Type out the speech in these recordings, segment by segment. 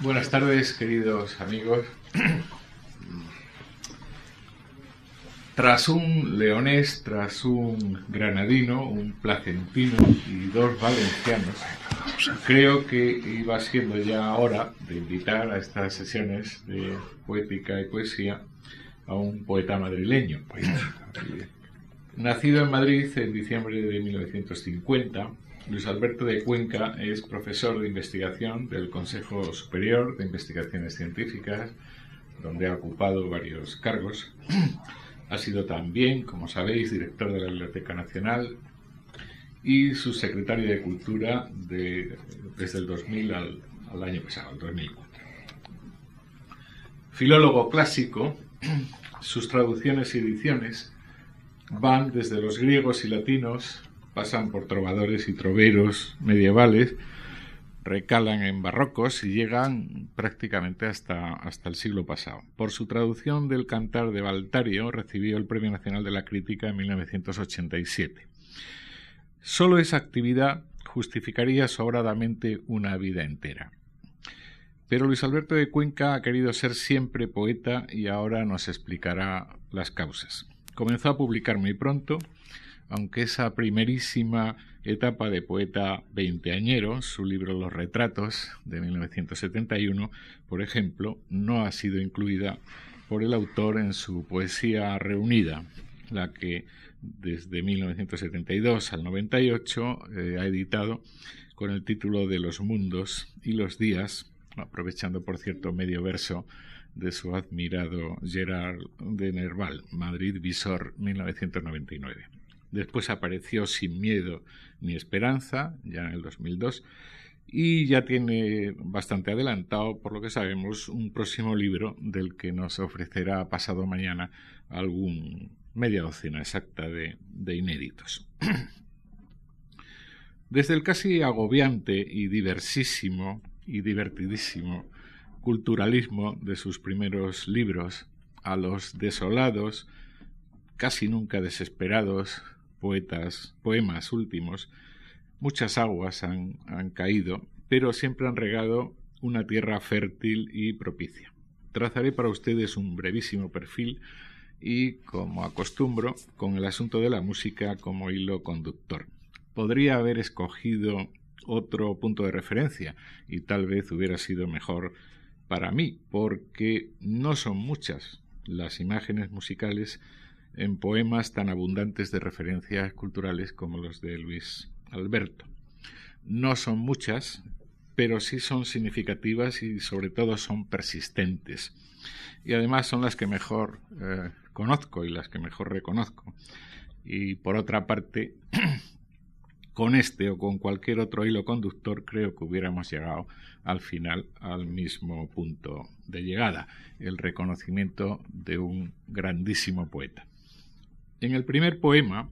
Buenas tardes, queridos amigos. Tras un leonés, tras un granadino, un placentino y dos valencianos, creo que iba siendo ya hora de invitar a estas sesiones de poética y poesía a un poeta madrileño. Nacido en Madrid en diciembre de 1950, Luis Alberto de Cuenca es profesor de investigación del Consejo Superior de Investigaciones Científicas, donde ha ocupado varios cargos. Ha sido también, como sabéis, director de la Biblioteca Nacional y subsecretario de Cultura desde el 2000 al, al año pasado, el 2004. Filólogo clásico, sus traducciones y ediciones van desde los griegos y latinos, pasan por trovadores y troveros medievales, recalan en barrocos y llegan prácticamente hasta, hasta el siglo pasado. Por su traducción del Cantar de Valtario recibió el Premio Nacional de la Crítica en 1987. Solo esa actividad justificaría sobradamente una vida entera. Pero Luis Alberto de Cuenca ha querido ser siempre poeta y ahora nos explicará las causas. Comenzó a publicar muy pronto, aunque esa primerísima etapa de poeta veinteañero, su libro Los Retratos de 1971, por ejemplo, no ha sido incluida por el autor en su poesía reunida, la que desde 1972 al 98 eh, ha editado con el título de Los Mundos y los Días, aprovechando por cierto medio verso de su admirado Gerard de Nerval, Madrid Visor 1999. Después apareció Sin Miedo ni Esperanza, ya en el 2002, y ya tiene bastante adelantado, por lo que sabemos, un próximo libro del que nos ofrecerá pasado mañana algún media docena exacta de, de inéditos. Desde el casi agobiante y diversísimo y divertidísimo culturalismo de sus primeros libros a los desolados, casi nunca desesperados poetas, poemas últimos, muchas aguas han, han caído, pero siempre han regado una tierra fértil y propicia. Trazaré para ustedes un brevísimo perfil y, como acostumbro, con el asunto de la música como hilo conductor. Podría haber escogido otro punto de referencia y tal vez hubiera sido mejor para mí, porque no son muchas las imágenes musicales en poemas tan abundantes de referencias culturales como los de Luis Alberto. No son muchas, pero sí son significativas y sobre todo son persistentes. Y además son las que mejor eh, conozco y las que mejor reconozco. Y por otra parte, con este o con cualquier otro hilo conductor creo que hubiéramos llegado al final al mismo punto de llegada, el reconocimiento de un grandísimo poeta. En el primer poema,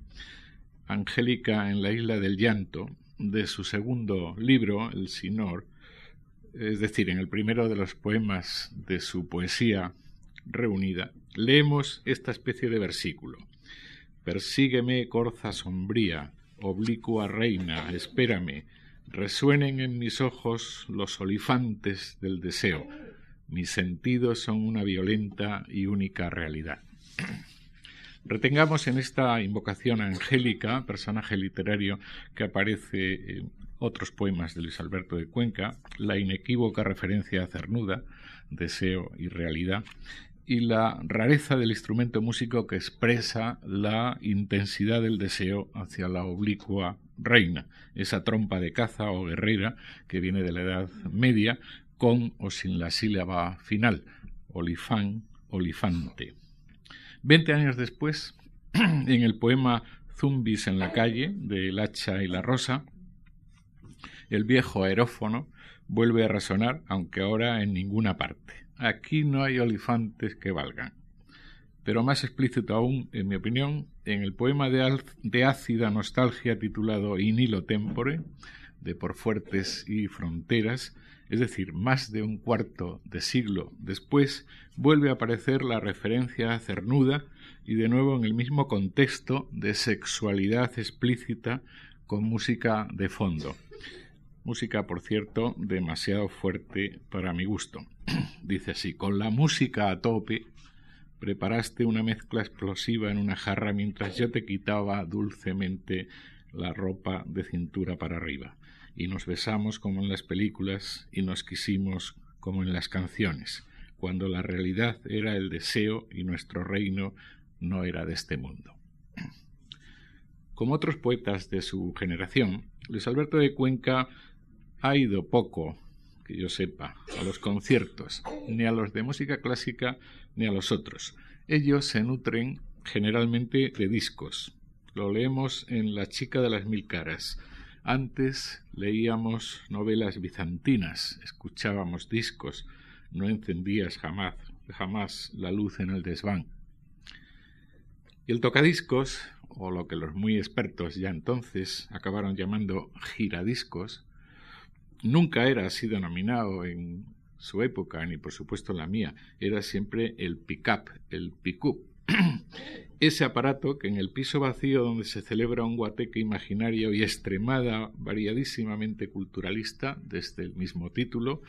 Angélica en la isla del llanto, de su segundo libro, El Sinor, es decir, en el primero de los poemas de su poesía reunida, leemos esta especie de versículo. Persígueme, corza sombría, oblicua reina, espérame, resuenen en mis ojos los olifantes del deseo, mis sentidos son una violenta y única realidad. Retengamos en esta invocación angélica, personaje literario que aparece en otros poemas de Luis Alberto de Cuenca, la inequívoca referencia a Cernuda, deseo y realidad, y la rareza del instrumento músico que expresa la intensidad del deseo hacia la oblicua reina, esa trompa de caza o guerrera que viene de la Edad Media con o sin la sílaba final, olifán, olifante. Veinte años después, en el poema Zumbis en la calle, de El hacha y la rosa, el viejo aerófono vuelve a resonar, aunque ahora en ninguna parte. Aquí no hay olifantes que valgan. Pero más explícito aún, en mi opinión, en el poema de, de ácida nostalgia titulado In hilo tempore, de Por Fuertes y Fronteras, es decir, más de un cuarto de siglo después, vuelve a aparecer la referencia Cernuda y de nuevo en el mismo contexto de sexualidad explícita con música de fondo. Música, por cierto, demasiado fuerte para mi gusto. Dice así, con la música a tope, preparaste una mezcla explosiva en una jarra mientras yo te quitaba dulcemente la ropa de cintura para arriba. Y nos besamos como en las películas y nos quisimos como en las canciones, cuando la realidad era el deseo y nuestro reino no era de este mundo. Como otros poetas de su generación, Luis Alberto de Cuenca ha ido poco, que yo sepa, a los conciertos, ni a los de música clásica ni a los otros. Ellos se nutren generalmente de discos. Lo leemos en La chica de las mil caras. Antes leíamos novelas bizantinas, escuchábamos discos, no encendías jamás, jamás la luz en el desván. Y el tocadiscos, o lo que los muy expertos ya entonces acabaron llamando giradiscos, nunca era así denominado en su época, ni por supuesto la mía, era siempre el pick-up, el pick-up. Ese aparato que en el piso vacío donde se celebra un guateque imaginario y extremada, variadísimamente culturalista, desde el mismo título,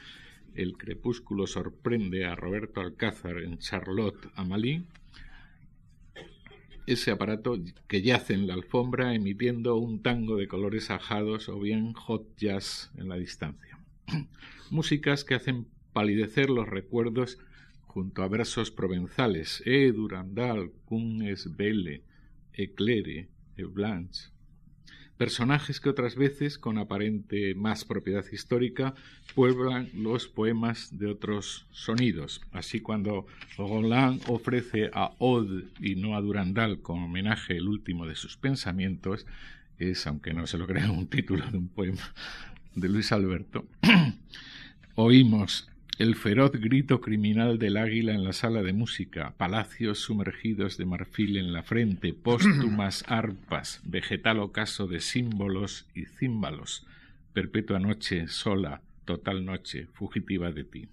El crepúsculo sorprende a Roberto Alcázar en Charlotte Amalí, ese aparato que yace en la alfombra emitiendo un tango de colores ajados o bien hot jazz en la distancia. Músicas que hacen palidecer los recuerdos junto a versos provenzales, E. Durandal, Kun es Belle, Eclaire, E. Blanche, personajes que otras veces, con aparente más propiedad histórica, pueblan los poemas de otros sonidos. Así cuando Roland ofrece a Ode y no a Durandal como homenaje el último de sus pensamientos, es, aunque no se lo crea, un título de un poema de Luis Alberto, oímos el feroz grito criminal del águila en la sala de música, palacios sumergidos de marfil en la frente, póstumas arpas, vegetal ocaso de símbolos y címbalos, perpetua noche sola, total noche, fugitiva de ti.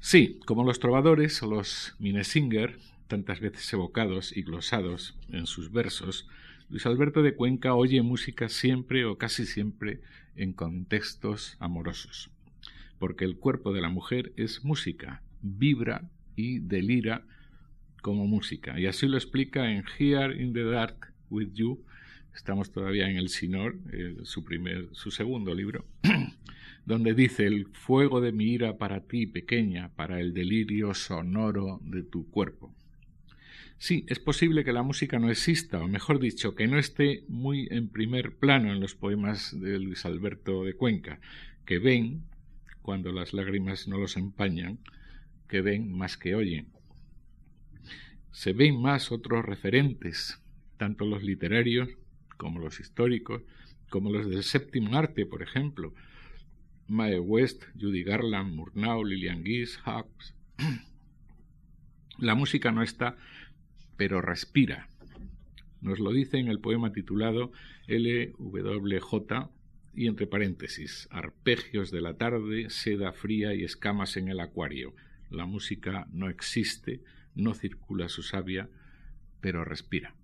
Sí, como los trovadores o los Minesinger, tantas veces evocados y glosados en sus versos, Luis Alberto de Cuenca oye música siempre o casi siempre en contextos amorosos porque el cuerpo de la mujer es música, vibra y delira como música. Y así lo explica en Here in the Dark with You. Estamos todavía en el Sinor, su, primer, su segundo libro, donde dice el fuego de mi ira para ti, pequeña, para el delirio sonoro de tu cuerpo. Sí, es posible que la música no exista, o mejor dicho, que no esté muy en primer plano en los poemas de Luis Alberto de Cuenca, que ven, cuando las lágrimas no los empañan, que ven más que oyen. Se ven más otros referentes, tanto los literarios como los históricos, como los del séptimo arte, por ejemplo, Mae West, Judy Garland, Murnau, Lillian Gish, Hawks. La música no está, pero respira. Nos lo dice en el poema titulado LWJ y entre paréntesis, arpegios de la tarde, seda fría y escamas en el acuario. La música no existe, no circula su savia, pero respira.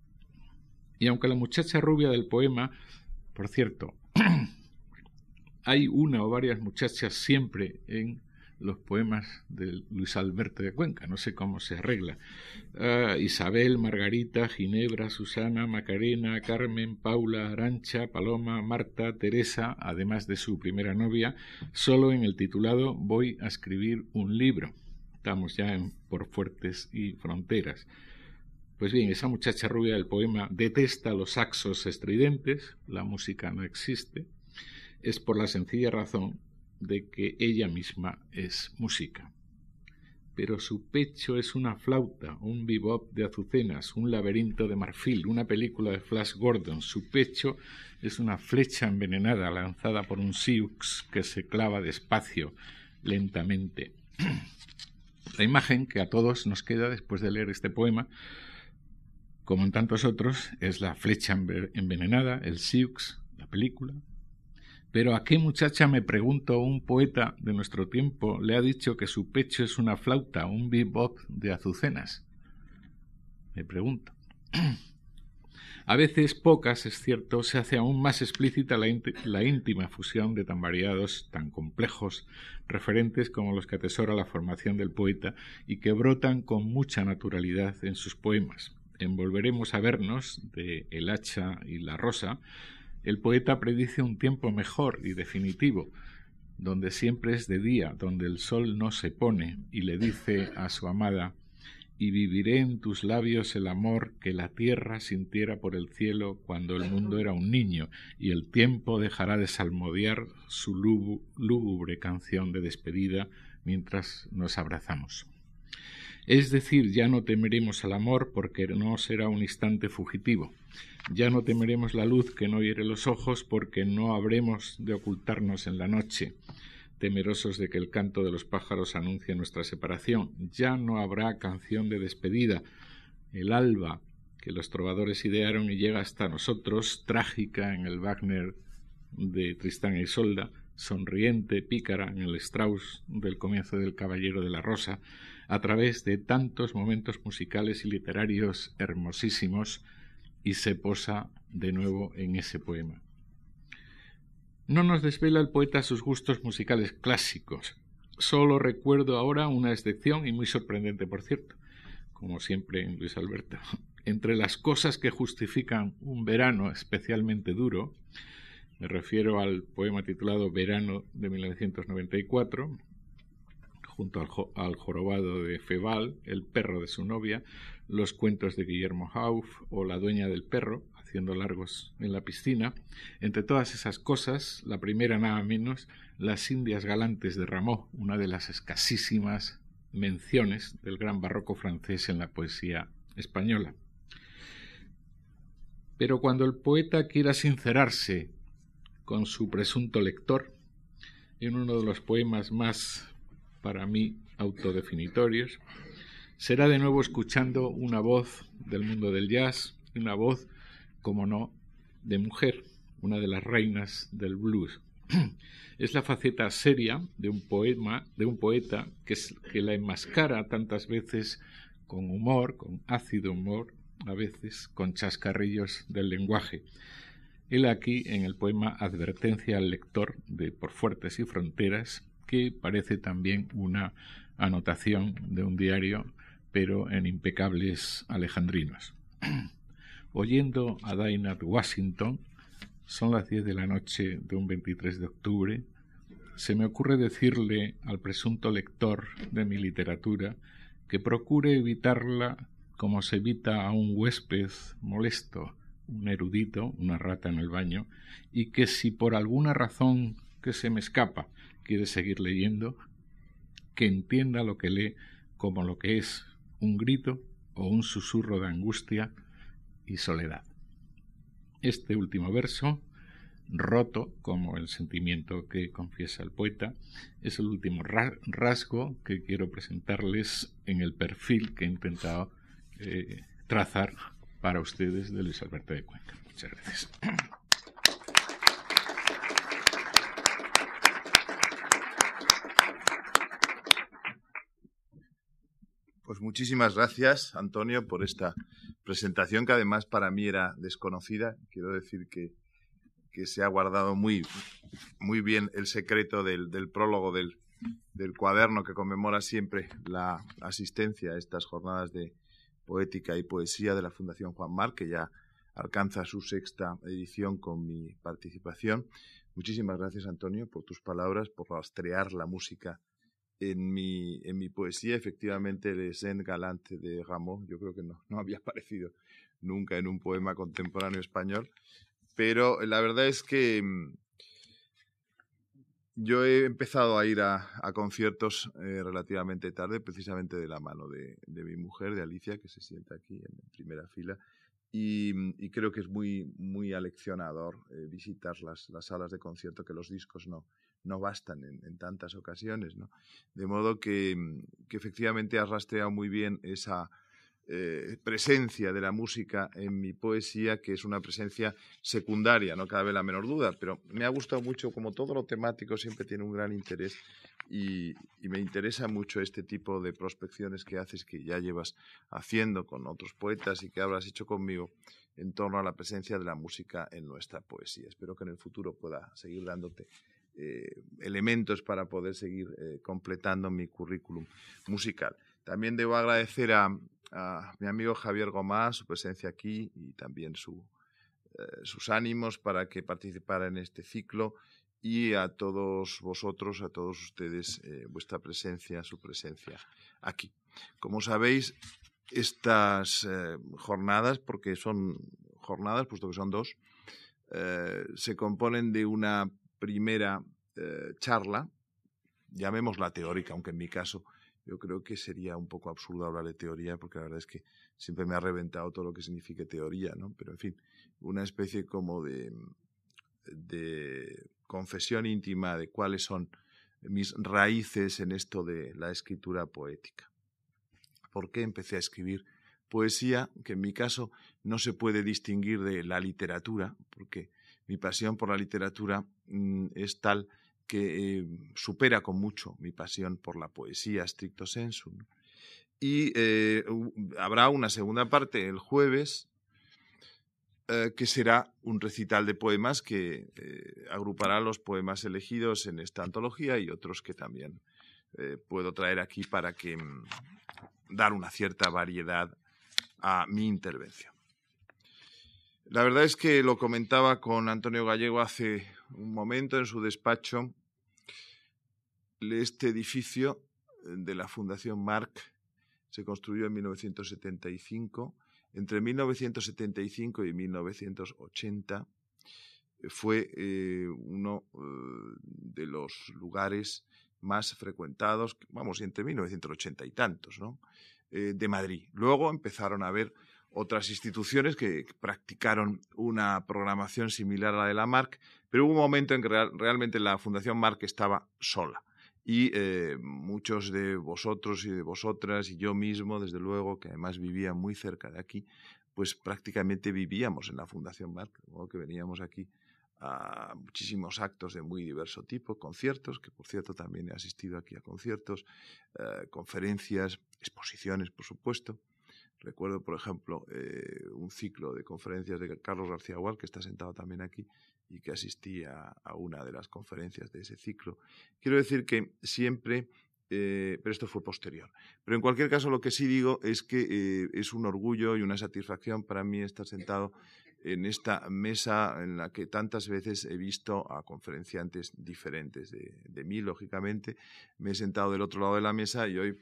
Y aunque la muchacha rubia del poema, por cierto, hay una o varias muchachas siempre en los poemas de Luis Alberto de Cuenca, no sé cómo se arregla. Ah, Isabel, Margarita, Ginebra, Susana, Macarena, Carmen, Paula, Arancha, Paloma, Marta, Teresa, además de su primera novia, solo en el titulado Voy a escribir un libro. Estamos ya en Por Fuertes y Fronteras. Pues bien, esa muchacha rubia del poema detesta los saxos estridentes, la música no existe, es por la sencilla razón de que ella misma es música. Pero su pecho es una flauta, un bebop de azucenas, un laberinto de marfil, una película de Flash Gordon. Su pecho es una flecha envenenada lanzada por un Sioux que se clava despacio, lentamente. La imagen que a todos nos queda después de leer este poema, como en tantos otros, es la flecha envenenada, el Sioux, la película, pero ¿a qué muchacha, me pregunto, un poeta de nuestro tiempo le ha dicho que su pecho es una flauta, un bebop de azucenas? Me pregunto. A veces, pocas, es cierto, se hace aún más explícita la, la, íntima fusión de tan variados, tan complejos referentes como los que atesora la formación del poeta y que brotan con mucha naturalidad en sus poemas. En Volveremos a vernos, de El hacha y la rosa, el poeta predice un tiempo mejor y definitivo, donde siempre es de día, donde el sol no se pone, y le dice a su amada y viviré en tus labios el amor que la tierra sintiera por el cielo cuando el mundo era un niño, y el tiempo dejará de salmodiar su lúgubre canción de despedida mientras nos abrazamos. Es decir, ya no temeremos al amor porque no será un instante fugitivo. Ya no temeremos la luz que no hiere los ojos porque no habremos de ocultarnos en la noche temerosos de que el canto de los pájaros anuncie nuestra separación. Ya no habrá canción de despedida. El alba que los trovadores idearon y llega hasta nosotros, trágica en el Wagner de Tristán e Isolda, sonriente, pícara en el Strauss del comienzo del Caballero de la Rosa, a través de tantos momentos musicales y literarios hermosísimos, y se posa de nuevo en ese poema. No nos desvela el poeta sus gustos musicales clásicos. Solo recuerdo ahora una excepción y muy sorprendente, por cierto, como siempre en Luis Alberto. Entre las cosas que justifican un verano especialmente duro, me refiero al poema titulado Verano de 1994, junto al, jorobado de Febal, el perro de su novia, los cuentos de Guillermo Hauff o La dueña del perro, haciendo largos en la piscina. Entre todas esas cosas, la primera nada menos, Las Indias Galantes de Rameau, una de las escasísimas menciones del gran barroco francés en la poesía española. Pero cuando el poeta quiera sincerarse con su presunto lector, en uno de los poemas más, para mí, autodefinitorios, será de nuevo escuchando una voz del mundo del jazz, una voz como no, de mujer, una de las reinas del blues. Es la faceta seria de un poema, de un poeta que, que la enmascara tantas veces con humor, con ácido humor, a veces con chascarrillos del lenguaje. Él aquí en el poema Advertencia al lector de Por Fuertes y Fronteras, que parece también una anotación de un diario, pero en impecables alejandrinos. oyendo a Dainat Washington, son las 10 de la noche de un 23 de octubre, se me ocurre decirle al presunto lector de mi literatura que procure evitarla como se evita a un huésped molesto, un erudito, una rata en el baño, y que si por alguna razón que se me escapa quiere seguir leyendo, que entienda lo que lee como lo que es un grito o un susurro de angustia y soledad. Este último verso, roto como el sentimiento que confiesa el poeta, es el último rasgo que quiero presentarles en el perfil que he intentado eh, trazar para ustedes de Luis Alberto de Cuenca. Muchas gracias. Pues muchísimas gracias, Antonio, por esta presentación que además para mí era desconocida. Quiero decir que, que se ha guardado muy, muy bien el secreto del, prólogo del, cuaderno que conmemora siempre la asistencia a estas jornadas de poética y poesía de la Fundación Juan Mar, que ya alcanza su sexta edición con mi participación. Muchísimas gracias, Antonio, por tus palabras, por rastrear la música en mi, en mi poesía, efectivamente, el Zen Galante de Rameau, yo creo que no, no había aparecido nunca en un poema contemporáneo español, pero la verdad es que mm, yo he empezado a ir a, conciertos eh, relativamente tarde, precisamente de la mano de, mi mujer, de Alicia, que se sienta aquí en primera fila, y, mm, creo que es muy, muy aleccionador eh, visitar las, las salas de concierto que los discos no, no bastan en, tantas ocasiones. De modo que, que, efectivamente has rastreado muy bien esa, eh, presencia de la música en mi poesía, que es una presencia secundaria, no cabe la menor duda, pero me ha gustado mucho, como todo lo temático siempre tiene un gran interés y, me interesa mucho este tipo de prospecciones que haces, que ya llevas haciendo con otros poetas y que habrás hecho conmigo en torno a la presencia de la música en nuestra poesía. Espero que en el futuro pueda seguir dándote eh, elementos para poder seguir eh, completando mi currículum musical. También debo agradecer a, a mi amigo Javier Gomás su presencia aquí y también su, eh, sus ánimos para que participara en este ciclo y a todos vosotros, a todos ustedes, eh, vuestra presencia, su presencia aquí. Como sabéis, estas eh, jornadas, porque son jornadas, puesto que son dos, se componen de una primera charla, llamémosla teórica, aunque en mi caso yo creo que sería un poco absurdo hablar de teoría, porque la verdad es que siempre me ha reventado todo lo que signifique teoría, ¿no? Pero en fin, una especie como de, de confesión íntima de cuáles son mis raíces en esto de la escritura poética. ¿Por qué empecé a escribir poesía? Que en mi caso no se puede distinguir de la literatura, porque mi pasión por la literatura mm, es tal que eh, supera con mucho mi pasión por la poesía stricto sensu. Y eh, habrá una segunda parte el jueves, eh, que será un recital de poemas que agrupará los poemas elegidos en esta antología y otros que también puedo traer aquí para que mm, dar una cierta variedad a mi intervención. La verdad es que lo comentaba con Antonio Gallego hace un momento en su despacho. Este edificio eh, de la Fundación Marc se construyó en 1975. Entre 1975 y 1980 eh, fue eh, uno de los lugares más frecuentados, vamos, entre 1980 y tantos, de Madrid. Luego empezaron a haber otras instituciones que practicaron una programación similar a la de la Marc, pero hubo un momento en que realmente la Fundación Marc estaba sola. Y eh, muchos de vosotros y de vosotras y yo mismo, desde luego, que además vivía muy cerca de aquí, pues prácticamente vivíamos en la Fundación Marc, que veníamos aquí a muchísimos actos de muy diverso tipo, conciertos, que por cierto también he asistido aquí a conciertos, eh, conferencias, exposiciones, por supuesto. Recuerdo, por ejemplo, eh, un ciclo de conferencias de Carlos García Gual, que está sentado también aquí y que asistí a, una de las conferencias de ese ciclo. Quiero decir que siempre, eh, pero esto fue posterior. Pero en cualquier caso, lo que sí digo es que eh, es un orgullo y una satisfacción para mí estar sentado en esta mesa en la que tantas veces he visto a conferenciantes diferentes de, mí, lógicamente. Me he sentado del otro lado de la mesa y hoy,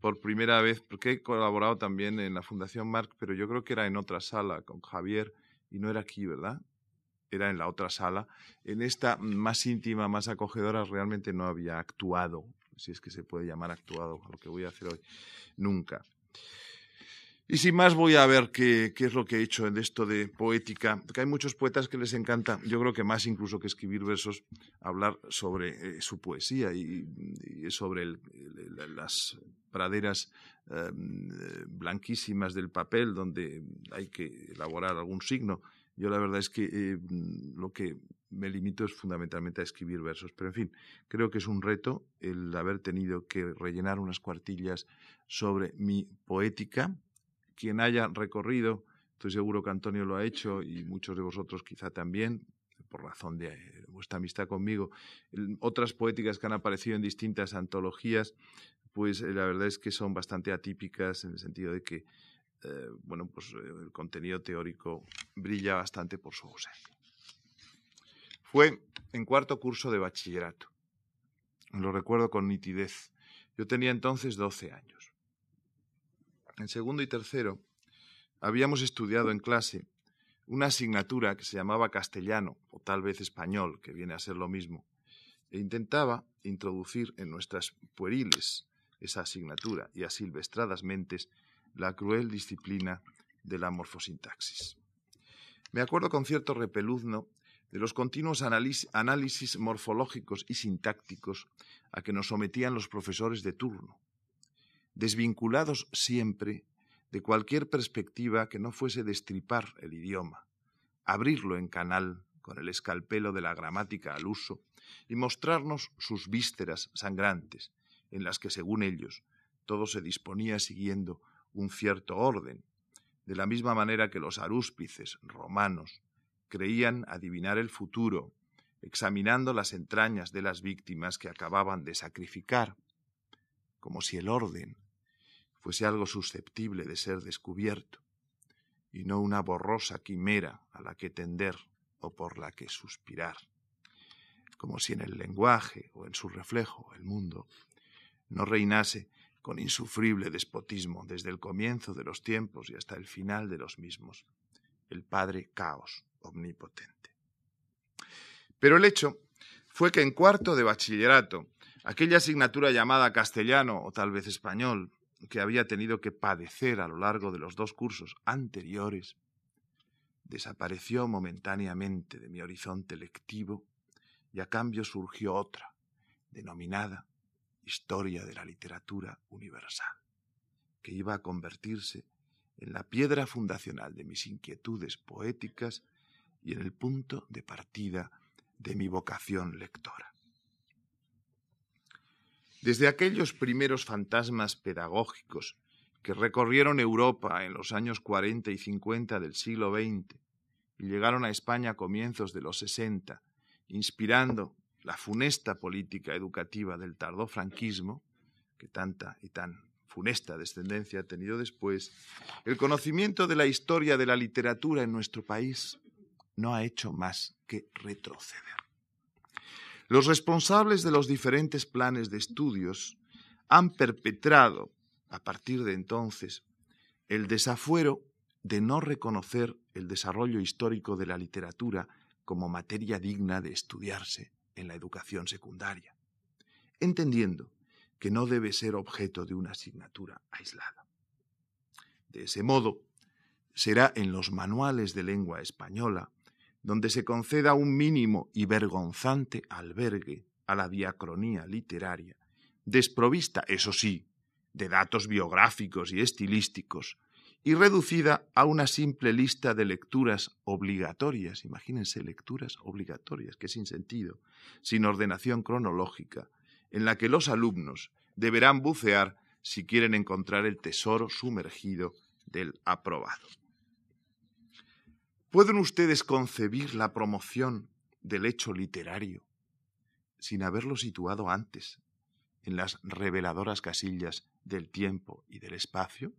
por primera vez, porque he colaborado también en la Fundación Marc, pero yo creo que era en otra sala con Javier y no era aquí, ¿verdad? Era en la otra sala. En esta más íntima, más acogedora, realmente no había actuado, si es que se puede llamar actuado, lo que voy a hacer hoy, nunca. Y sin más voy a ver qué, es lo que he hecho en esto de poética, porque hay muchos poetas que les encanta, yo creo que más incluso que escribir versos, hablar sobre eh, su poesía y, sobre las praderas em, blanquísimas del papel donde hay que elaborar algún signo. Yo la verdad es que eh, lo que me limito es fundamentalmente a escribir versos, pero en fin, creo que es un reto el haber tenido que rellenar unas cuartillas sobre mi poética, quien haya recorrido, estoy seguro que Antonio lo ha hecho y muchos de vosotros quizá también, por razón de eh, vuestra amistad conmigo, otras poéticas que han aparecido en distintas antologías, pues eh, la verdad es que son bastante atípicas en el sentido de que, eh, bueno, pues el contenido teórico brilla bastante por su ausencia. Fue en cuarto curso de bachillerato. Lo recuerdo con nitidez. Yo tenía entonces 12 años en segundo y tercero, habíamos estudiado en clase una asignatura que se llamaba castellano, o tal vez español, que viene a ser lo mismo, e intentaba introducir en nuestras pueriles esa asignatura y asilvestradas mentes la cruel disciplina de la morfosintaxis. Me acuerdo con cierto repeluzno de los continuos análisis morfológicos y sintácticos a que nos sometían los profesores de turno, desvinculados siempre de cualquier perspectiva que no fuese destripar el idioma, abrirlo en canal con el escalpelo de la gramática al uso y mostrarnos sus vísceras sangrantes, en las que, según ellos, todo se disponía siguiendo un cierto orden, de la misma manera que los arúspices romanos creían adivinar el futuro, examinando las entrañas de las víctimas que acababan de sacrificar, como si el orden fuese algo susceptible de ser descubierto, y no una borrosa quimera a la que tender o por la que suspirar, como si en el lenguaje o en su reflejo, el mundo, no reinase con insufrible despotismo desde el comienzo de los tiempos y hasta el final de los mismos, el Padre Caos omnipotente. Pero el hecho fue que en cuarto de bachillerato, aquella asignatura llamada castellano o tal vez español, que había tenido que padecer a lo largo de los dos cursos anteriores, desapareció momentáneamente de mi horizonte lectivo y a cambio surgió otra, denominada Historia de la Literatura Universal, que iba a convertirse en la piedra fundacional de mis inquietudes poéticas y en el punto de partida de mi vocación lectora. Desde aquellos primeros fantasmas pedagógicos que recorrieron Europa en los años 40 y 50 del siglo XX y llegaron a España a comienzos de los 60, inspirando la funesta política educativa del tardofranquismo, que tanta y tan funesta descendencia ha tenido después, el conocimiento de la historia de la literatura en nuestro país no ha hecho más que retroceder. Los responsables de los diferentes planes de estudios han perpetrado, a partir de entonces, el desafuero de no reconocer el desarrollo histórico de la literatura como materia digna de estudiarse en la educación secundaria, entendiendo que no debe ser objeto de una asignatura aislada. De ese modo, será en los manuales de lengua española donde se conceda un mínimo y vergonzante albergue a la diacronía literaria, desprovista, eso sí, de datos biográficos y estilísticos, y reducida a una simple lista de lecturas obligatorias, imagínense lecturas obligatorias, que sin sentido, sin ordenación cronológica, en la que los alumnos deberán bucear si quieren encontrar el tesoro sumergido del aprobado. ¿Pueden ustedes concebir la promoción del hecho literario sin haberlo situado antes en las reveladoras casillas del tiempo y del espacio?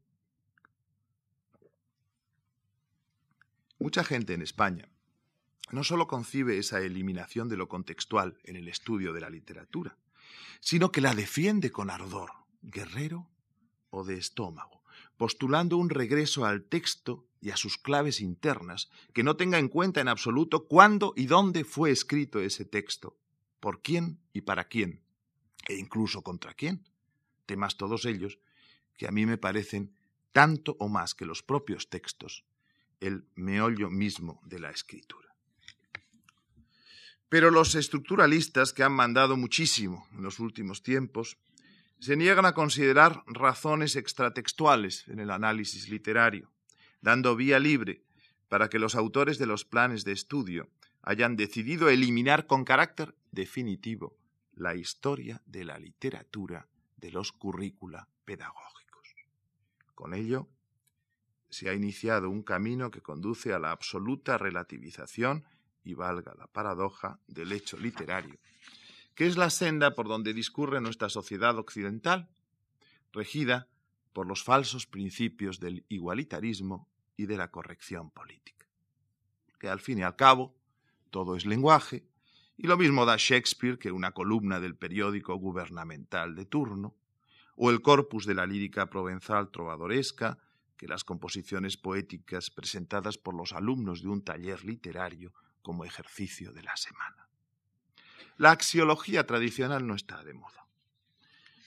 Mucha gente en España no solo concibe esa eliminación de lo contextual en el estudio de la literatura, sino que la defiende con ardor, guerrero o de estómago, postulando un regreso al texto y a sus claves internas, que no tenga en cuenta en absoluto cuándo y dónde fue escrito ese texto, por quién y para quién, e incluso contra quién. Temas todos ellos que a mí me parecen tanto o más que los propios textos el meollo mismo de la escritura. Pero los estructuralistas, que han mandado muchísimo en los últimos tiempos, se niegan a considerar razones extratextuales en el análisis literario, dando vía libre para que los autores de los planes de estudio hayan decidido eliminar con carácter definitivo la historia de la literatura de los currícula pedagógicos. Con ello, se ha iniciado un camino que conduce a la absoluta relativización, y valga la paradoja, del hecho literario, que es la senda por donde discurre nuestra sociedad occidental, regida por los falsos principios del igualitarismo y de la corrección política. Que al fin y al cabo, todo es lenguaje, y lo mismo da Shakespeare que una columna del periódico gubernamental de turno, o el corpus de la lírica provenzal trovadoresca, que las composiciones poéticas presentadas por los alumnos de un taller literario como ejercicio de la semana. La axiología tradicional no está de moda.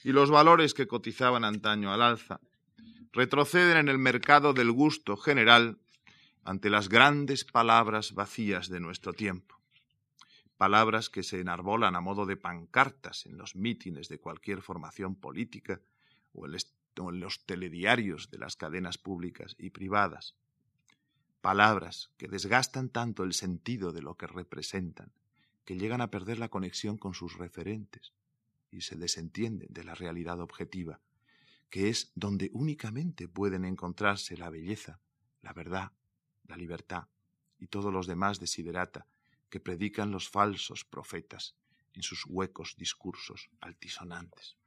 Y los valores que cotizaban antaño al alza retroceden en el mercado del gusto general ante las grandes palabras vacías de nuestro tiempo. Palabras que se enarbolan a modo de pancartas en los mítines de cualquier formación política o en los telediarios de las cadenas públicas y privadas. Palabras que desgastan tanto el sentido de lo que representan, que llegan a perder la conexión con sus referentes y se desentienden de la realidad objetiva, que es donde únicamente pueden encontrarse la belleza, la verdad, la libertad y todos los demás desiderata que predican los falsos profetas en sus huecos discursos altisonantes.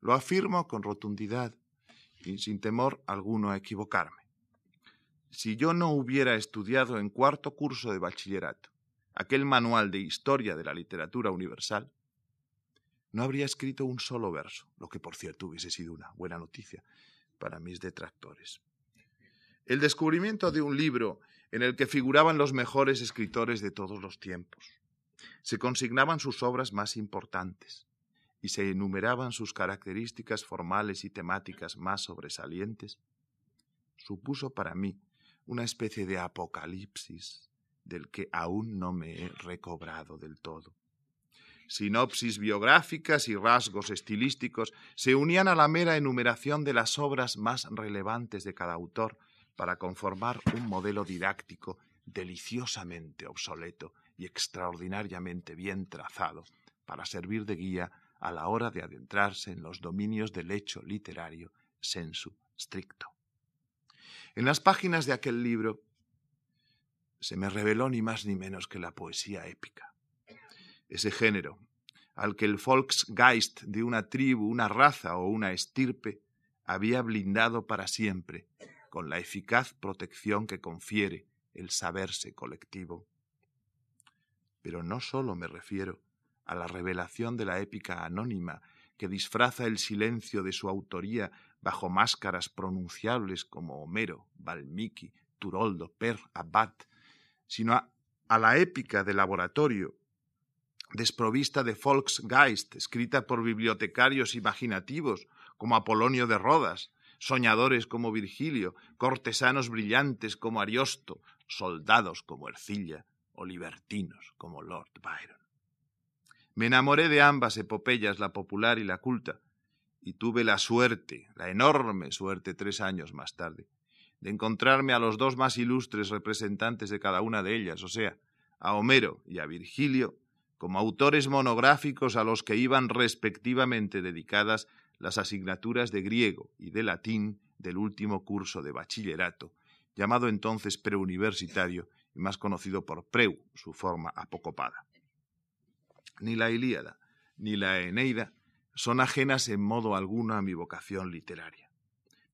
Lo afirmo con rotundidad y sin temor alguno a equivocarme. Si yo no hubiera estudiado en cuarto curso de bachillerato aquel manual de historia de la literatura universal, no habría escrito un solo verso, lo que por cierto hubiese sido una buena noticia para mis detractores. El descubrimiento de un libro en el que figuraban los mejores escritores de todos los tiempos. Se consignaban sus obras más importantes y se enumeraban sus características formales y temáticas más sobresalientes. Supuso para mí una especie de apocalipsis del que aún no me he recobrado del todo. Sinopsis biográficas y rasgos estilísticos se unían a la mera enumeración de las obras más relevantes de cada autor para conformar un modelo didáctico deliciosamente obsoleto y extraordinariamente bien trazado para servir de guía a la hora de adentrarse en los dominios del hecho literario sensu stricto. En las páginas de aquel libro se me reveló ni más ni menos que la poesía épica. Ese género, al que el Volksgeist de una tribu, una raza o una estirpe había blindado para siempre con la eficaz protección que confiere el saberse colectivo. Pero no sólo me refiero a la revelación de la épica anónima que disfraza el silencio de su autoría bajo máscaras pronunciables como Homero, Valmiki, Turoldo, Per, Abad, sino a, a la épica de laboratorio, desprovista de Volksgeist, escrita por bibliotecarios imaginativos como Apolonio de Rodas, soñadores como Virgilio, cortesanos brillantes como Ariosto, soldados como Ercilla o libertinos como Lord Byron. Me enamoré de ambas epopeyas, la popular y la culta, y tuve la suerte, la enorme suerte tres años más tarde, de encontrarme a los dos más ilustres representantes de cada una de ellas, o sea, a Homero y a Virgilio, como autores monográficos a los que iban respectivamente dedicadas las asignaturas de griego y de latín del último curso de bachillerato, llamado entonces preuniversitario y más conocido por preu, su forma apocopada. Ni la Ilíada ni la Eneida son ajenas en modo alguno a mi vocación literaria.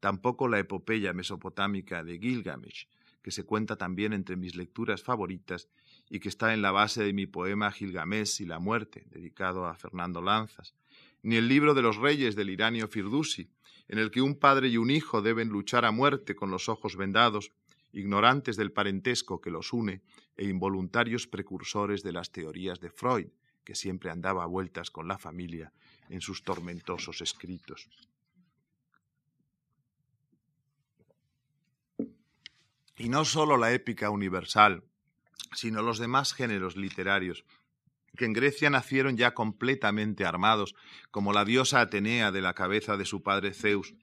Tampoco la epopeya mesopotámica de Gilgamesh, que se cuenta también entre mis lecturas favoritas y que está en la base de mi poema Gilgamesh y la muerte, dedicado a Fernando Lanzas, ni el libro de los reyes del Iranio Firdusi, en el que un padre y un hijo deben luchar a muerte con los ojos vendados, ignorantes del parentesco que los une e involuntarios precursores de las teorías de Freud, que siempre andaba a vueltas con la familia en sus tormentosos escritos. Y no sólo la épica universal, sino los demás géneros literarios que en Grecia nacieron ya completamente armados, como la diosa Atenea de la cabeza de su padre Zeus,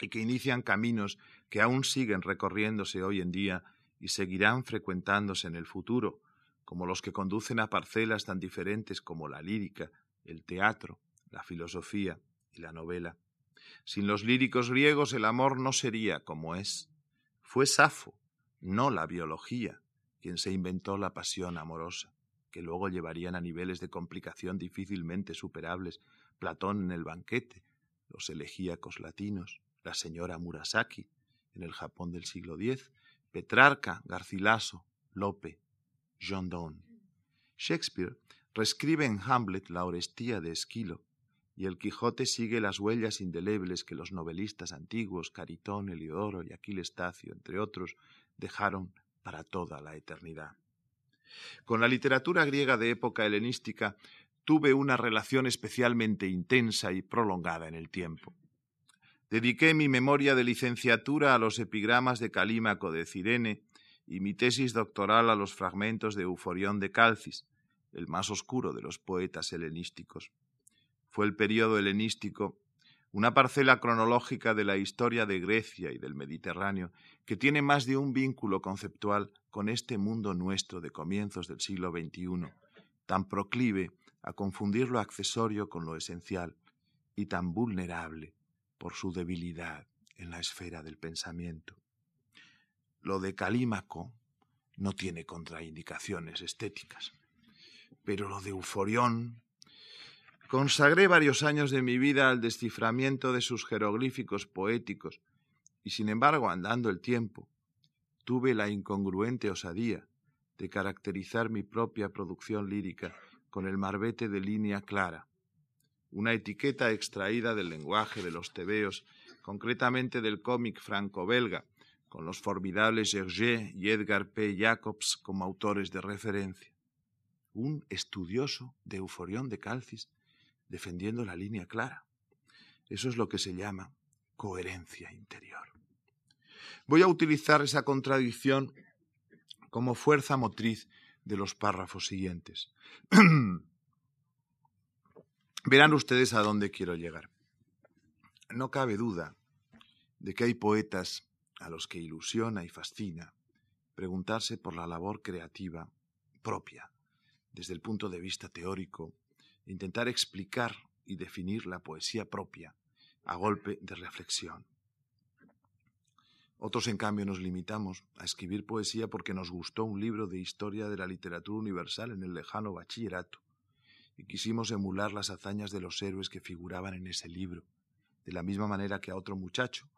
y que inician caminos que aún siguen recorriéndose hoy en día y seguirán frecuentándose en el futuro, como los que conducen a parcelas tan diferentes como la lírica, el teatro, la filosofía y la novela. Sin los líricos griegos el amor no sería como es. Fue Safo, no la biología, quien se inventó la pasión amorosa que luego llevarían a niveles de complicación difícilmente superables Platón en el banquete, los elegíacos latinos, la señora Murasaki en el Japón del siglo X, Petrarca, Garcilaso, Lope, John Donne. Shakespeare reescribe en Hamlet la Orestía de Esquilo, y el Quijote sigue las huellas indelebles que los novelistas antiguos, Caritón, Eliodoro y Aquiles Tacio, entre otros, dejaron para toda la eternidad. Con la literatura griega de época helenística tuve una relación especialmente intensa y prolongada en el tiempo. Dediqué mi memoria de licenciatura a los epigramas de Calímaco de Cirene y mi tesis doctoral a los fragmentos de Euforión de Calcis, el más oscuro de los poetas helenísticos. Fue el periodo helenístico una parcela cronológica de la historia de Grecia y del Mediterráneo que tiene más de un vínculo conceptual con este mundo nuestro de comienzos del siglo XXI, tan proclive a confundir lo accesorio con lo esencial y tan vulnerable por su debilidad en la esfera del pensamiento. Lo de Calímaco no tiene contraindicaciones estéticas, pero lo de Euforión Consagré varios años de mi vida al desciframiento de sus jeroglíficos poéticos, y sin embargo, andando el tiempo, tuve la incongruente osadía de caracterizar mi propia producción lírica con el marbete de línea clara, una etiqueta extraída del lenguaje de los tebeos, concretamente del cómic franco-belga, con los formidables Hergé y Edgar P. Jacobs como autores de referencia. Un estudioso de Euforión de Calcis defendiendo la línea clara. Eso es lo que se llama coherencia interior. Voy a utilizar esa contradicción como fuerza motriz de los párrafos siguientes. Verán ustedes a dónde quiero llegar. No cabe duda de que hay poetas a los que ilusiona y fascina preguntarse por la labor creativa propia, desde el punto de vista teórico intentar explicar y definir la poesía propia a golpe de reflexión. Otros, en cambio, nos limitamos a escribir poesía porque nos gustó un libro de historia de la literatura universal en el lejano bachillerato y quisimos emular las hazañas de los héroes que figuraban en ese libro, de la misma manera que a otro muchacho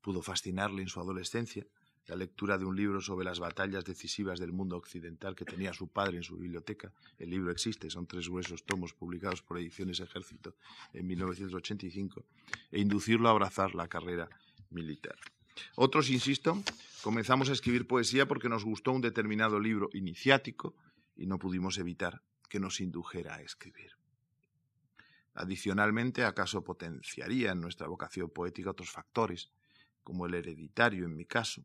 pudo fascinarle en su adolescencia la lectura de un libro sobre las batallas decisivas del mundo occidental que tenía su padre en su biblioteca. El libro existe, son tres gruesos tomos publicados por Ediciones Ejército en 1985, e inducirlo a abrazar la carrera militar. Otros, insisto, comenzamos a escribir poesía porque nos gustó un determinado libro iniciático y no pudimos evitar que nos indujera a escribir. Adicionalmente, acaso potenciaría en nuestra vocación poética otros factores, como el hereditario en mi caso,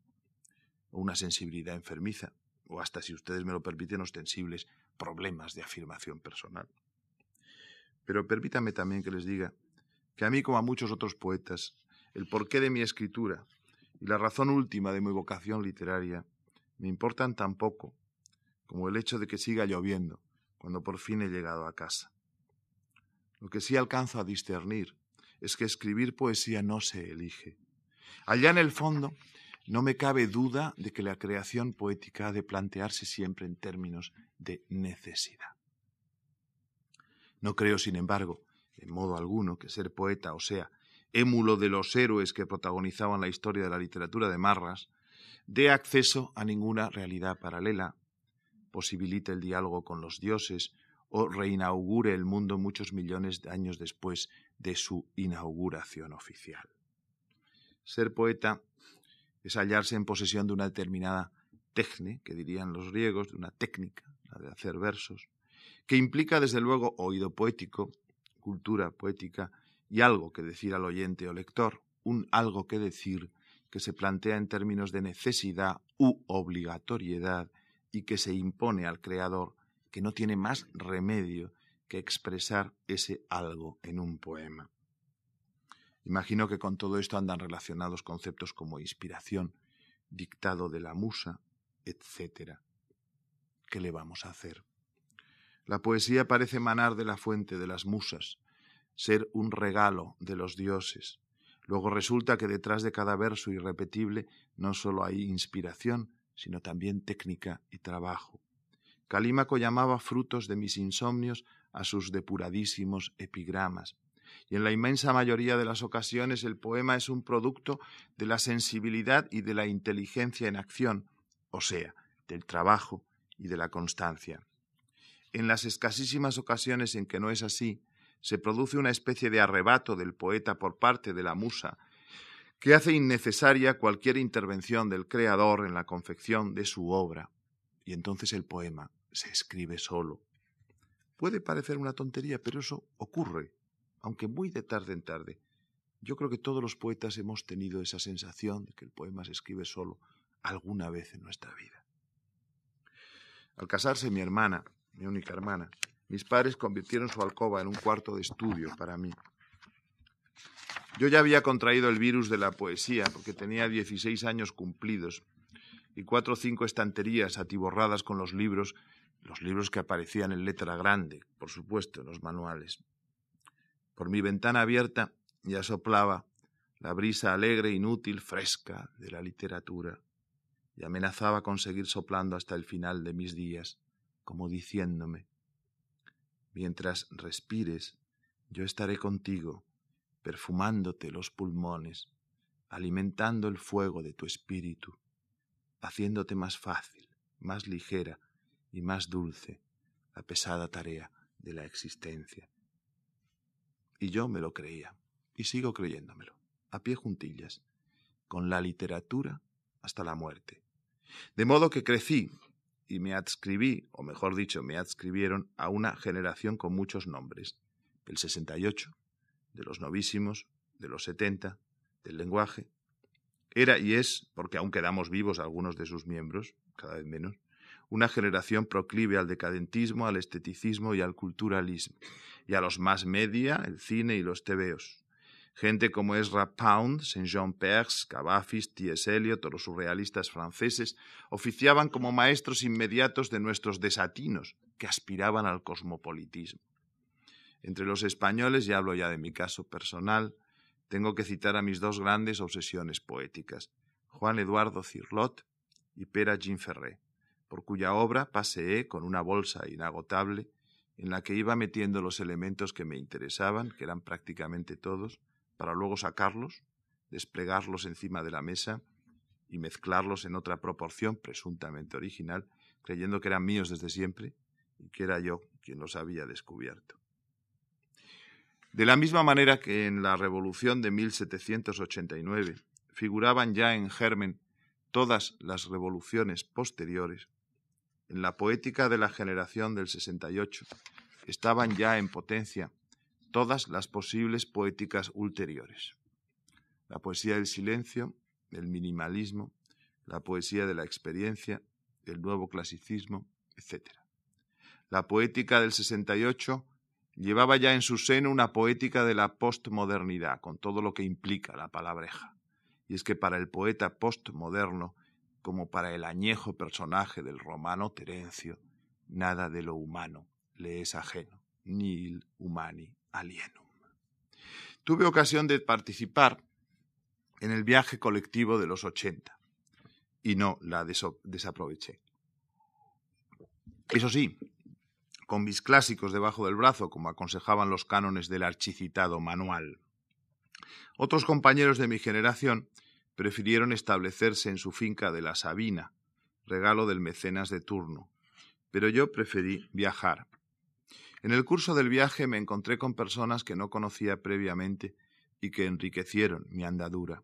una sensibilidad enfermiza, o hasta, si ustedes me lo permiten, ostensibles problemas de afirmación personal. Pero permítanme también que les diga que a mí, como a muchos otros poetas, el porqué de mi escritura y la razón última de mi vocación literaria me importan tan poco como el hecho de que siga lloviendo cuando por fin he llegado a casa. Lo que sí alcanzo a discernir es que escribir poesía no se elige. Allá en el fondo no me cabe duda de que la creación poética ha de plantearse siempre en términos de necesidad. No creo, sin embargo, en modo alguno, que ser poeta, o sea, émulo de los héroes que protagonizaban la historia de la literatura de Marras, dé acceso a ninguna realidad paralela, posibilite el diálogo con los dioses o reinaugure el mundo muchos millones de años después de su inauguración oficial. Ser poeta es hallarse en posesión de una determinada techne, que dirían los griegos, de una técnica, la de hacer versos, que implica desde luego oído poético, cultura poética y algo que decir al oyente o lector, un algo que decir que se plantea en términos de necesidad u obligatoriedad y que se impone al creador, que no tiene más remedio que expresar ese algo en un poema. Imagino que con todo esto andan relacionados conceptos como inspiración, dictado de la musa, etc. ¿Qué le vamos a hacer? La poesía parece manar de la fuente de las musas, ser un regalo de los dioses. Luego resulta que detrás de cada verso irrepetible no solo hay inspiración, sino también técnica y trabajo. Calímaco llamaba frutos de mis insomnios a sus depuradísimos epigramas y en la inmensa mayoría de las ocasiones el poema es un producto de la sensibilidad y de la inteligencia en acción, o sea, del trabajo y de la constancia. En las escasísimas ocasiones en que no es así, se produce una especie de arrebato del poeta por parte de la musa, que hace innecesaria cualquier intervención del creador en la confección de su obra, y entonces el poema se escribe solo. Puede parecer una tontería, pero eso ocurre aunque muy de tarde en tarde. Yo creo que todos los poetas hemos tenido esa sensación de que el poema se escribe solo alguna vez en nuestra vida. Al casarse mi hermana, mi única hermana, mis padres convirtieron su alcoba en un cuarto de estudio para mí. Yo ya había contraído el virus de la poesía porque tenía 16 años cumplidos y cuatro o cinco estanterías atiborradas con los libros, los libros que aparecían en letra grande, por supuesto, en los manuales. Por mi ventana abierta ya soplaba la brisa alegre, inútil, fresca de la literatura y amenazaba con seguir soplando hasta el final de mis días, como diciéndome, mientras respires, yo estaré contigo, perfumándote los pulmones, alimentando el fuego de tu espíritu, haciéndote más fácil, más ligera y más dulce la pesada tarea de la existencia. Y yo me lo creía, y sigo creyéndomelo, a pie juntillas, con la literatura hasta la muerte. De modo que crecí y me adscribí, o mejor dicho, me adscribieron a una generación con muchos nombres, el 68, de los novísimos, de los 70, del lenguaje. Era y es, porque aún quedamos vivos algunos de sus miembros, cada vez menos, una generación proclive al decadentismo, al esteticismo y al culturalismo, y a los más media, el cine y los tebeos. Gente como Ezra Pound, Saint-Jean Perse, Cavafis, T.S. Eliot o los surrealistas franceses oficiaban como maestros inmediatos de nuestros desatinos, que aspiraban al cosmopolitismo. Entre los españoles, y hablo ya de mi caso personal, tengo que citar a mis dos grandes obsesiones poéticas, Juan Eduardo Cirlot y Pera Ginferré, por cuya obra paseé con una bolsa inagotable en la que iba metiendo los elementos que me interesaban, que eran prácticamente todos, para luego sacarlos, desplegarlos encima de la mesa y mezclarlos en otra proporción presuntamente original, creyendo que eran míos desde siempre y que era yo quien los había descubierto. De la misma manera que en la Revolución de 1789 figuraban ya en germen todas las revoluciones posteriores, en la poética de la generación del 68 estaban ya en potencia todas las posibles poéticas ulteriores. La poesía del silencio, el minimalismo, la poesía de la experiencia, el nuevo clasicismo, etc. La poética del 68 llevaba ya en su seno una poética de la postmodernidad, con todo lo que implica la palabreja. Y es que para el poeta postmoderno, como para el añejo personaje del romano Terencio, nada de lo humano le es ajeno, nil humani alienum. Tuve ocasión de participar en el viaje colectivo de los 80 y no la desaproveché. Eso sí, con mis clásicos debajo del brazo, como aconsejaban los cánones del archicitado manual. Otros compañeros de mi generación prefirieron establecerse en su finca de la Sabina, regalo del mecenas de turno, pero yo preferí viajar en el curso del viaje me encontré con personas que no conocía previamente y que enriquecieron mi andadura.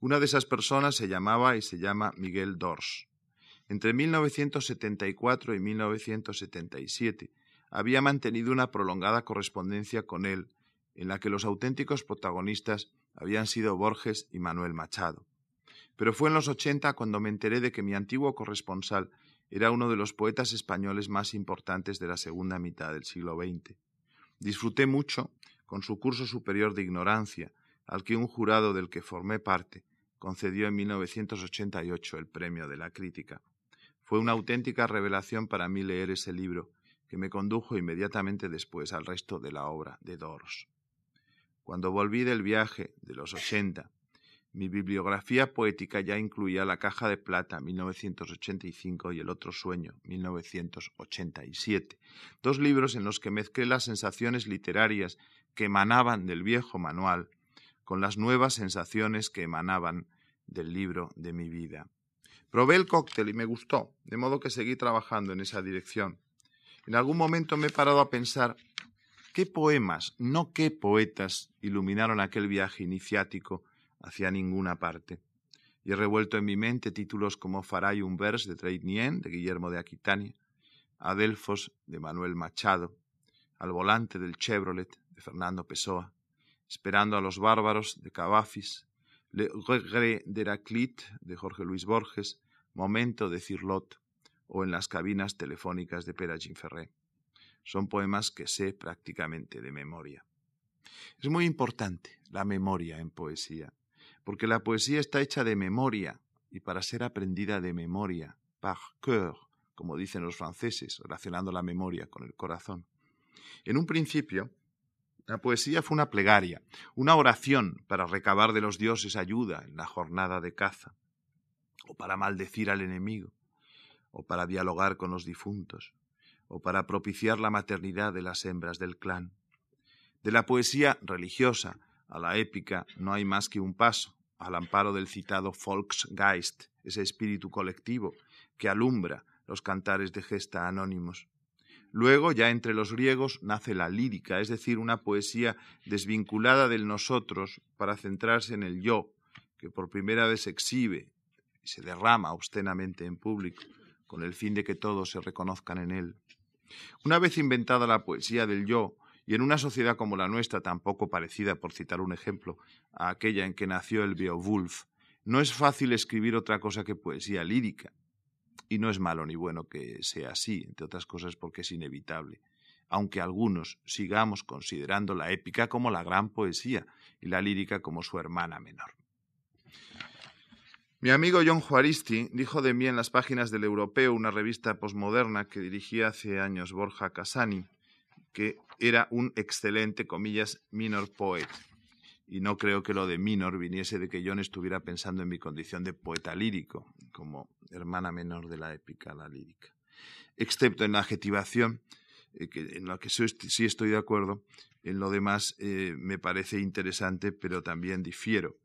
Una de esas personas se llamaba y se llama Miguel Dors. Entre 1974 y 1977 había mantenido una prolongada correspondencia con él, en la que los auténticos protagonistas habían sido Borges y Manuel Machado. Pero fue en los 80 cuando me enteré de que mi antiguo corresponsal era uno de los poetas españoles más importantes de la segunda mitad del siglo XX. Disfruté mucho con su curso superior de ignorancia, al que un jurado del que formé parte concedió en 1988 el premio de la crítica. Fue una auténtica revelación para mí leer ese libro, que me condujo inmediatamente después al resto de la obra de Dors. Cuando volví del viaje de los ochenta mi bibliografía poética ya incluía La caja de plata, 1985, y El otro sueño, 1987, dos libros en los que mezclé las sensaciones literarias que emanaban del viejo manual con las nuevas sensaciones que emanaban del libro de mi vida. Probé el cóctel y me gustó, de modo que seguí trabajando en esa dirección. En algún momento me he parado a pensar qué poemas, no qué poetas, iluminaron aquel viaje iniciático hacia ninguna parte. Y he revuelto en mi mente títulos como Faray un vers de Treitnien, de Guillermo de Aquitania, Adelfos de Manuel Machado, Al volante del Chevrolet de Fernando Pessoa, Esperando a los bárbaros de Cavafis, Le regret d'Heraclite de Jorge Luis Borges, Momento de Cirlot o En las cabinas telefónicas de Pera Ginferré. Son poemas que sé prácticamente de memoria. Es muy importante la memoria en poesía, porque la poesía está hecha de memoria y para ser aprendida de memoria, par cœur, como dicen los franceses, relacionando la memoria con el corazón. En un principio, la poesía fue una plegaria, una oración para recabar de los dioses ayuda en la jornada de caza, o para maldecir al enemigo, o para dialogar con los difuntos, o para propiciar la maternidad de las hembras del clan. De la poesía religiosa a la épica no hay más que un paso, al amparo del citado Volksgeist, ese espíritu colectivo que alumbra los cantares de gesta anónimos. Luego, ya entre los griegos, nace la lírica, es decir, una poesía desvinculada del nosotros para centrarse en el yo, que por primera vez se exhibe y se derrama obscenamente en público, con el fin de que todos se reconozcan en él. Una vez inventada la poesía del yo, y en una sociedad como la nuestra, tan poco parecida, por citar un ejemplo, a aquella en que nació el Beowulf, no es fácil escribir otra cosa que poesía lírica. Y no es malo ni bueno que sea así, entre otras cosas porque es inevitable, aunque algunos sigamos considerando la épica como la gran poesía y la lírica como su hermana menor. Mi amigo John Juaristi dijo de mí en las páginas del Europeo, una revista posmoderna que dirigía hace años Borja Casani, que era un excelente, comillas, minor poet. Y no creo que lo de minor viniese de que John estuviera pensando en mi condición de poeta lírico, como hermana menor de la épica, la lírica. Excepto en la adjetivación, eh, en la que sí estoy de acuerdo, en lo demás eh, me parece interesante, pero también difiero.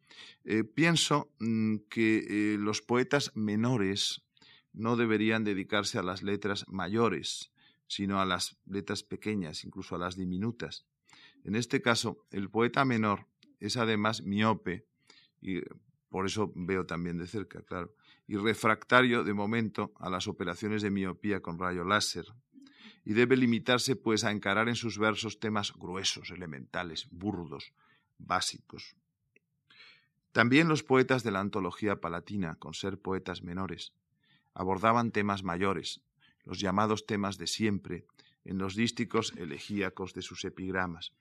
Eh, pienso mm, que los poetas menores no deberían dedicarse a las letras mayores, sino a las letras pequeñas, incluso a las diminutas. En este caso, el poeta menor es además miope, y por eso veo también de cerca, claro, y refractario de momento a las operaciones de miopía con rayo láser, y debe limitarse pues a encarar en sus versos temas gruesos, elementales, burdos, básicos. También los poetas de la antología palatina, con ser poetas menores, abordaban temas mayores, los llamados temas de siempre, en los dísticos elegíacos de sus epigramas.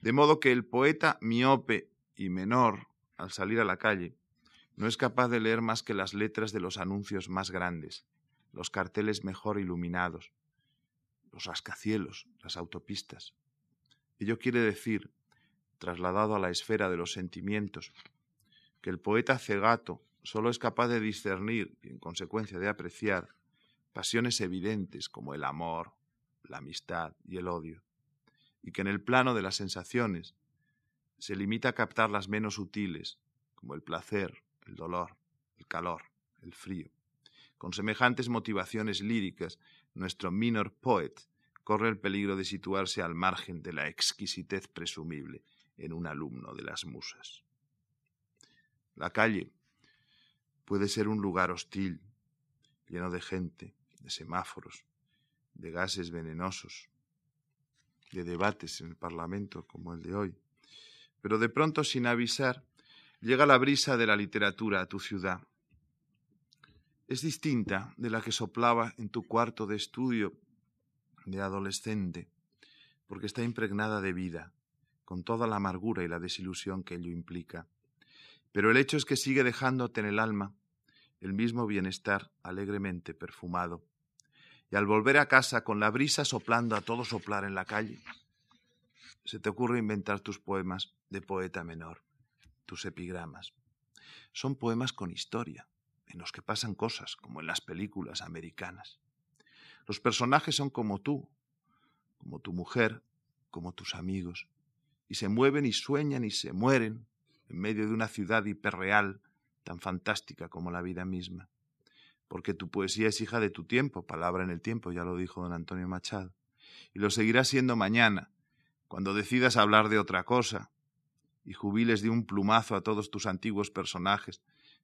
De modo que el poeta miope y menor, al salir a la calle, no es capaz de leer más que las letras de los anuncios más grandes, los carteles mejor iluminados, los rascacielos, las autopistas. Ello quiere decir, trasladado a la esfera de los sentimientos, que el poeta cegato solo es capaz de discernir y en consecuencia de apreciar pasiones evidentes como el amor, la amistad y el odio, y que en el plano de las sensaciones se limita a captar las menos sutiles, como el placer, el dolor, el calor, el frío. Con semejantes motivaciones líricas, nuestro minor poet corre el peligro de situarse al margen de la exquisitez presumible en un alumno de las musas. La calle puede ser un lugar hostil, lleno de gente, de semáforos, de gases venenosos, de debates en el Parlamento como el de hoy. Pero de pronto, sin avisar, llega la brisa de la literatura a tu ciudad. Es distinta de la que soplaba en tu cuarto de estudio de adolescente, porque está impregnada de vida, con toda la amargura y la desilusión que ello implica. Pero el hecho es que sigue dejándote en el alma el mismo bienestar alegremente perfumado y al volver a casa con la brisa soplando a todo soplar en la calle, se te ocurre inventar tus poemas de poeta menor, tus epigramas. Son poemas con historia, en los que pasan cosas, como en las películas americanas. Los personajes son como tú, como tu mujer, como tus amigos, y se mueven y sueñan y se mueren en medio de una ciudad hiperreal tan fantástica como la vida misma porque tu poesía es hija de tu tiempo, palabra en el tiempo, ya lo dijo don Antonio Machado, y lo seguirá siendo mañana, cuando decidas hablar de otra cosa y jubiles de un plumazo a todos tus antiguos personajes,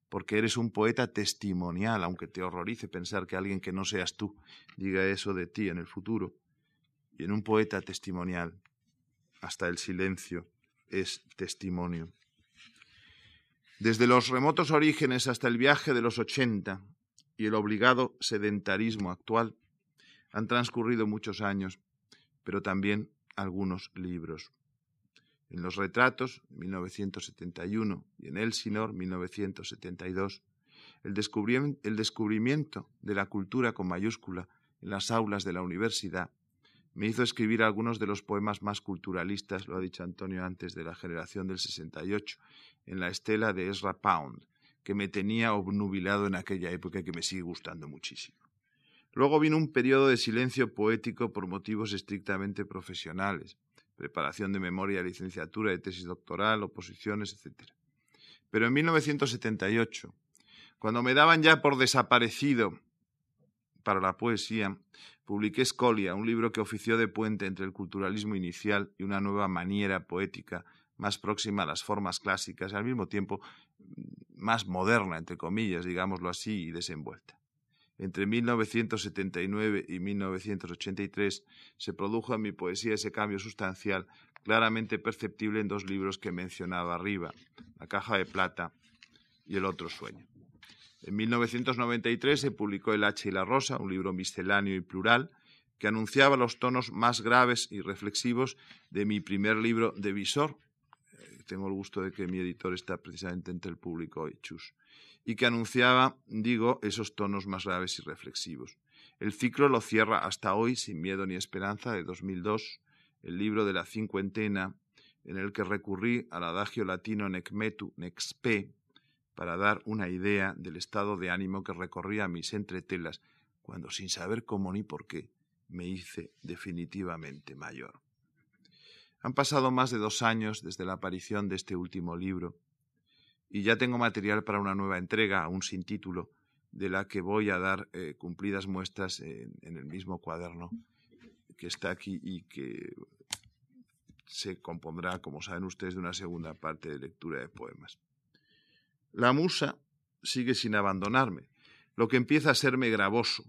porque eres un poeta testimonial, aunque te horrorice pensar que alguien que no seas tú diga eso de ti en el futuro. Y en un poeta testimonial, hasta el silencio es testimonio. Desde los remotos orígenes hasta el viaje de los ochenta, y el obligado sedentarismo actual, han transcurrido muchos años, pero también algunos libros. En Los Retratos, 1971, y en Elsinore, 1972, el descubrimiento de la cultura con mayúscula en las aulas de la universidad me hizo escribir algunos de los poemas más culturalistas, lo ha dicho Antonio antes, de la generación del 68, en la estela de Ezra Pound, que me tenía obnubilado en aquella época y que me sigue gustando muchísimo. Luego vino un periodo de silencio poético por motivos estrictamente profesionales, preparación de memoria, licenciatura, de tesis doctoral, oposiciones, etc. Pero en 1978, cuando me daban ya por desaparecido para la poesía, publiqué Scolia, un libro que ofició de puente entre el culturalismo inicial y una nueva maniera poética más próxima a las formas clásicas y al mismo tiempo más moderna, entre comillas, digámoslo así, y desenvuelta. Entre 1979 y 1983 se produjo en mi poesía ese cambio sustancial claramente perceptible en dos libros que he mencionado arriba, La caja de plata y El otro sueño. En 1993 se publicó El H y la Rosa, un libro misceláneo y plural, que anunciaba los tonos más graves y reflexivos de mi primer libro de Visor. Tengo el gusto de que mi editor está precisamente entre el público hoy, Chus y que anunciaba, digo, esos tonos más graves y reflexivos. El ciclo lo cierra hasta hoy, sin miedo ni esperanza, de 2002, el libro de la cincuentena, en el que recurrí al adagio latino necmetu nexpe para dar una idea del estado de ánimo que recorría mis entretelas cuando, sin saber cómo ni por qué, me hice definitivamente mayor. Han pasado más de dos años desde la aparición de este último libro, y ya tengo material para una nueva entrega, aún sin título, de la que voy a dar eh, cumplidas muestras en, el mismo cuaderno que está aquí y que se compondrá, como saben ustedes, de una segunda parte de lectura de poemas. La musa sigue sin abandonarme, lo que empieza a serme gravoso,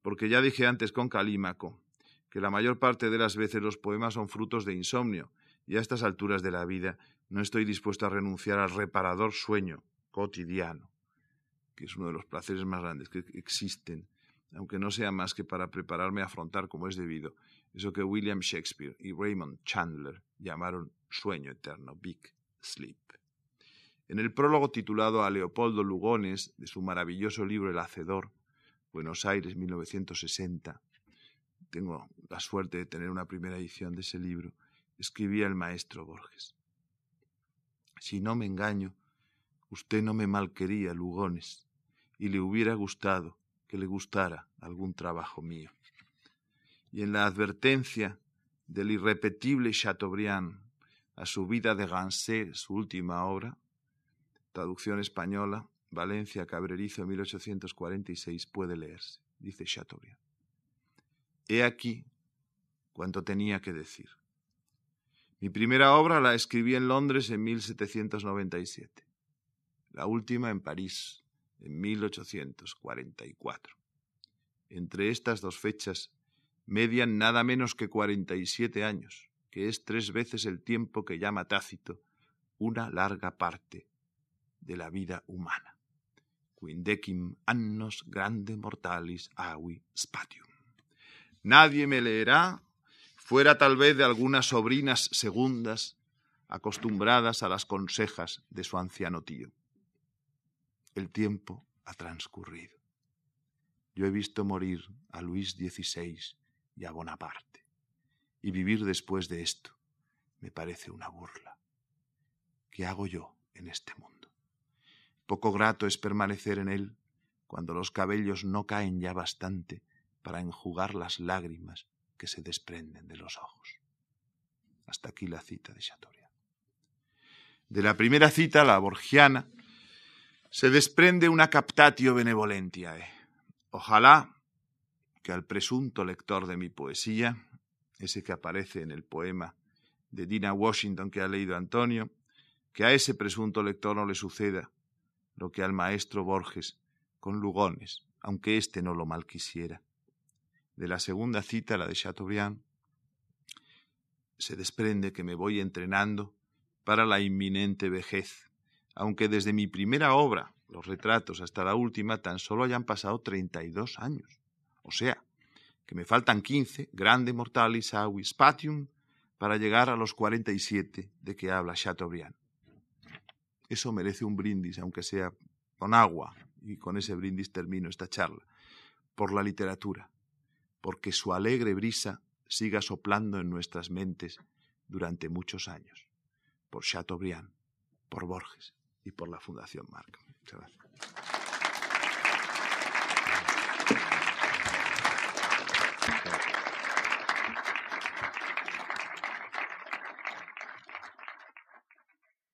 porque ya dije antes con Calímaco que la mayor parte de las veces los poemas son frutos de insomnio, y a estas alturas de la vida no estoy dispuesto a renunciar al reparador sueño cotidiano, que es uno de los placeres más grandes que existen, aunque no sea más que para prepararme a afrontar como es debido eso que William Shakespeare y Raymond Chandler llamaron sueño eterno, Big Sleep. En el prólogo titulado a Leopoldo Lugones de su maravilloso libro El Hacedor, Buenos Aires 1960, tengo la suerte de tener una primera edición de ese libro, escribía el maestro Borges. Si no me engaño, usted no me malquería, Lugones, y le hubiera gustado que le gustara algún trabajo mío. Y en la advertencia del irrepetible Chateaubriand a su vida de Gansé, su última obra, traducción española, Valencia, Cabrerizo, 1846, puede leerse, dice Chateaubriand. He aquí cuanto tenía que decir. Mi primera obra la escribí en Londres en 1797, la última en París en 1844. Entre estas dos fechas median nada menos que 47 años, que es tres veces el tiempo que llama Tácito una larga parte de la vida humana. Quindecim annos grande mortalis avi spatium. Nadie me leerá fuera tal vez de algunas sobrinas segundas acostumbradas a las consejas de su anciano tío. El tiempo ha transcurrido. Yo he visto morir a Luis XVI y a Bonaparte, y vivir después de esto me parece una burla. ¿Qué hago yo en este mundo? Poco grato es permanecer en él cuando los cabellos no caen ya bastante para enjugar las lágrimas que se desprenden de los ojos. Hasta aquí la cita de Chateaubriand. De la primera cita, la borgiana, se desprende una captatio benevolentiae. Ojalá que al presunto lector de mi poesía, ese que aparece en el poema de Dina Washington que ha leído Antonio, que a ese presunto lector no le suceda lo que al maestro Borges con Lugones, aunque éste no lo malquisiera de la segunda cita, la de Chateaubriand, se desprende que me voy entrenando para la inminente vejez, aunque desde mi primera obra, los retratos, hasta la última, tan solo hayan pasado 32 años. O sea, que me faltan 15, grande mortalis avis spatium, para llegar a los 47 de que habla Chateaubriand. Eso merece un brindis, aunque sea con agua, y con ese brindis termino esta charla, por la literatura, porque su alegre brisa siga soplando en nuestras mentes durante muchos años, por Chateaubriand, por Borges y por la Fundación Marca. Muchas gracias.